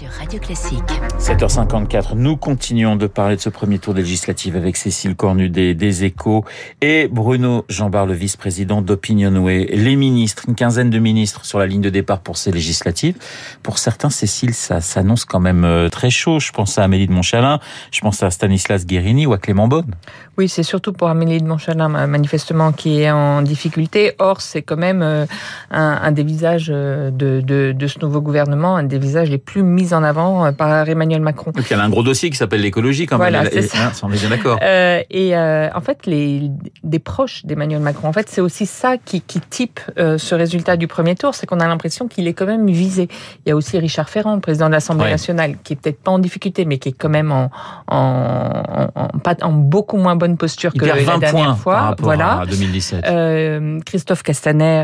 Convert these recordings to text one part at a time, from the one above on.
sur Radio Classique. 7h54, nous continuons de parler de ce premier tour législatif avec Cécile Cornudet des Échos et Bruno Jambard, le vice-président d'Opinionway. Les ministres, une quinzaine de ministres sur la ligne de départ pour ces législatives. Pour certains, Cécile, ça s'annonce quand même euh, très chaud. Je pense à Amélie de Montchalin, je pense à Stanislas Guérini ou à Clément Beaune. Oui, c'est surtout pour Amélie de Montchalin, manifestement, qui est en difficulté. Or, c'est quand même euh, un, un des visages euh, de, de, de, ce nouveau gouvernement, un des visages les plus mis en avant euh, par Emmanuel Macron. Donc, il y a un gros dossier qui s'appelle l'écologie, quand voilà, même. C'est ça. Hein, on est bien d'accord. Euh, et euh, en fait, les des proches d'Emmanuel Macron, en fait, c'est aussi ça qui, qui type euh, ce résultat du premier tour, c'est qu'on a l'impression qu'il est quand même visé. Il y a aussi Richard Ferrand, président de l'Assemblée Ouais. nationale, qui est peut-être pas en difficulté, mais qui est quand même en, en, en, en, pas- en beaucoup moins bonne posture Il que la 20 dernière points fois. par voilà. à 2017. Euh, Christophe Castaner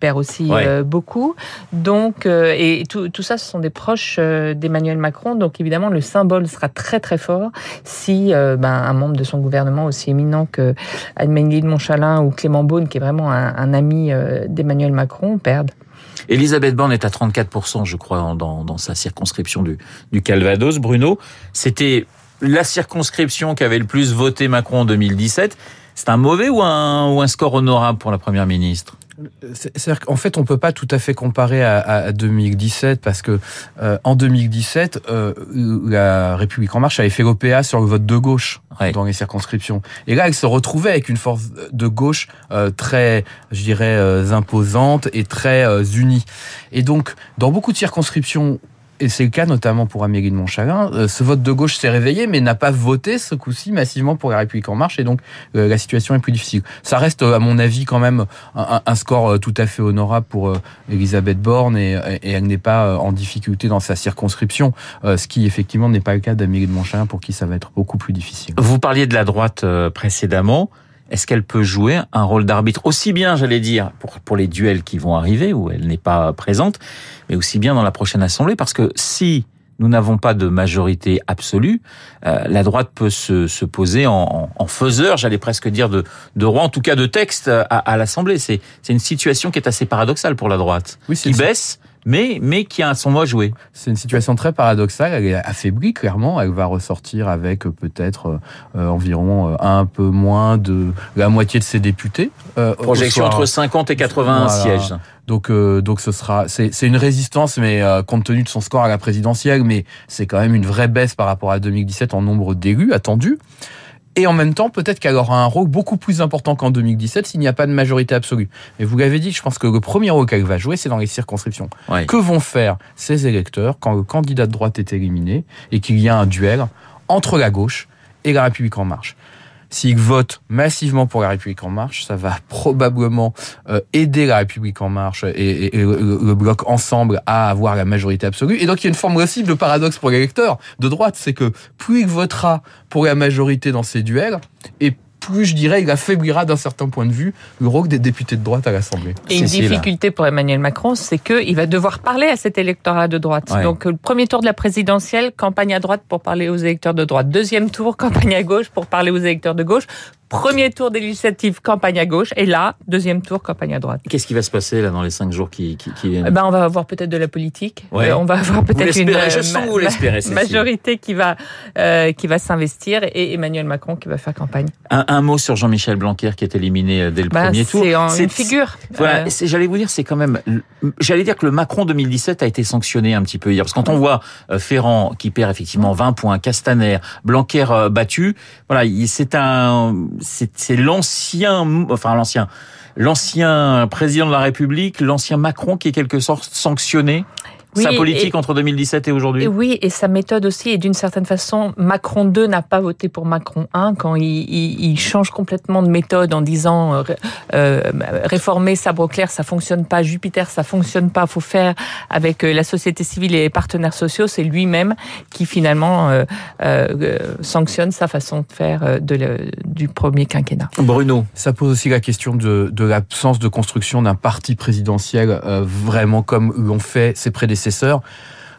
perd aussi Ouais. beaucoup. Donc, et tout, tout ça, ce sont des proches d'Emmanuel Macron. Donc, évidemment, le symbole sera très très fort si euh, ben, un membre de son gouvernement aussi éminent que Amélie de Montchalin ou Clément Beaune, qui est vraiment un, ami euh, d'Emmanuel Macron, perdent. Elisabeth Borne est à 34%, je crois, dans, sa circonscription du, Calvados. Bruno, c'était la circonscription qui avait le plus voté Macron en 2017. C'est un mauvais ou un, score honorable pour la Première ministre? C'est-à-dire qu'en fait, on peut pas tout à fait comparer à, à 2017 parce que euh, en 2017, euh, la République en marche avait fait l'OPA sur le vote de gauche Ouais. dans les circonscriptions. Et là, elle se retrouvait avec une force de gauche euh, très, je dirais, euh, imposante et très euh, unie. Et donc, dans beaucoup de circonscriptions et c'est le cas notamment pour Amélie de Montchalin, euh, ce vote de gauche s'est réveillé mais n'a pas voté ce coup-ci massivement pour la République en marche et donc euh, la situation est plus difficile. Ça reste euh, à mon avis quand même un, un score tout à fait honorable pour Elisabeth Borne et, et elle n'est pas en difficulté dans sa circonscription, ce qui effectivement n'est pas le cas d'Amélie de Montchalin pour qui ça va être beaucoup plus difficile. Vous parliez de la droite précédemment. Est-ce qu'elle peut jouer un rôle d'arbitre aussi bien, j'allais dire, pour, pour les duels qui vont arriver, où elle n'est pas présente, mais aussi bien dans la prochaine Assemblée? Parce que si nous n'avons pas de majorité absolue, euh, la droite peut se, se poser en, en, en faiseur, j'allais presque dire, de, de roi, en tout cas de texte à, à l'Assemblée. C'est c'est une situation qui est assez paradoxale pour la droite, Oui, qui baisse, mais, mais qui a son mot à jouer. C'est une situation très paradoxale. Elle est affaiblie, clairement. Elle va ressortir avec euh, peut-être euh, environ euh, un peu moins de la moitié de ses députés. euh, Projection entre 50 et 80 Voilà. sièges. Donc, euh, donc ce sera, c'est c'est une résistance, mais euh, compte tenu de son score à la présidentielle, mais c'est quand même une vraie baisse par rapport à 2017 en nombre d'élus attendus. Et en même temps, peut-être qu'elle aura un rôle beaucoup plus important qu'en 2017 s'il n'y a pas de majorité absolue. Mais vous l'avez dit, je pense que le premier rôle qu'elle va jouer, c'est dans les circonscriptions. Que vont faire ces électeurs quand le candidat de droite est éliminé et qu'il y a un duel entre la gauche et la République en marche? S'ils votent massivement pour la République en marche, ça va probablement euh, aider la République en marche et, et- le, bloc ensemble à avoir la majorité absolue. Et donc il y a une forme aussi de paradoxe pour l'électeur de droite, c'est que plus il votera pour la majorité dans ces duels, plus je dirais il affaiblira d'un certain point de vue le rôle des députés de droite à l'Assemblée. Et une difficulté pour Emmanuel Macron, c'est qu'il va devoir parler à cet électorat de droite. Ouais. Donc, le premier tour de la présidentielle, campagne à droite pour parler aux électeurs de droite. Deuxième tour, campagne à gauche pour parler aux électeurs de gauche. Premier tour des législatives, campagne à gauche. Et là, deuxième tour, campagne à droite. Qu'est-ce qui va se passer là dans les cinq jours qui, qui, qui viennent? Eh ben, on va avoir peut-être de la politique. Ouais. Euh, on va avoir peut-être une euh, ma- majorité qui va euh, qui va s'investir et Emmanuel Macron qui va faire campagne. Un, un mot sur Jean-Michel Blanquer qui est éliminé euh, dès le Bah, premier tour. c'est une figure. Voilà, Euh, j'allais vous dire, c'est quand même, j'allais dire que le Macron 2017 a été sanctionné un petit peu hier, parce que quand on voit Ferrand qui perd effectivement 20 points, Castaner, Blanquer battu, voilà, il- c'est un, c'est l'ancien, enfin l'ancien, l'ancien président de la République, l'ancien Macron qui est quelque sorte sanctionné. Oui, sa et- politique entre 2017 et aujourd'hui. Oui, et sa méthode aussi, et d'une certaine façon, Macron 2 n'a pas voté pour Macron 1 quand il, il- il change complètement de méthode en disant euh, euh, réformer sabre clair, ça fonctionne pas, Jupiter, ça fonctionne pas, faut faire avec euh, la société civile et les partenaires sociaux. C'est lui-même qui finalement euh, euh, sanctionne sa façon de faire de le- du premier quinquennat. Bruno. Ça pose aussi la question de, de l'absence de construction d'un parti présidentiel euh, vraiment comme l'ont fait ses prédécesseurs.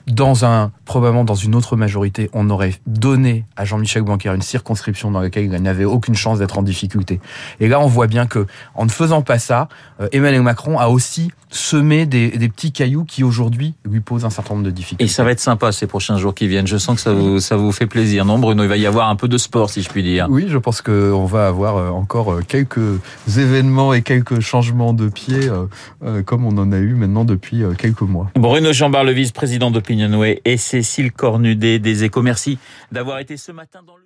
Dans un, probablement dans une autre majorité, on aurait donné à Jean-Michel Blanquer une circonscription dans laquelle il n'avait aucune chance d'être en difficulté. Et là, on voit bien que, en ne faisant pas ça, euh, Emmanuel Macron a aussi semer des, des petits cailloux qui aujourd'hui lui posent un certain nombre de difficultés. Et ça va être sympa ces prochains jours qui viennent. Je sens que ça vous, ça vous fait plaisir, non Bruno Il va y avoir un peu de sport, si je puis dire. Oui, je pense qu'on va avoir euh, encore euh, quelques événements et quelques changements de pied, euh, comme on en a eu maintenant depuis quelques mois. Bruno Jambard, le vice-président d'Opinionway, et Cécile Cornudet des Échos. Merci d'avoir été ce matin dans le...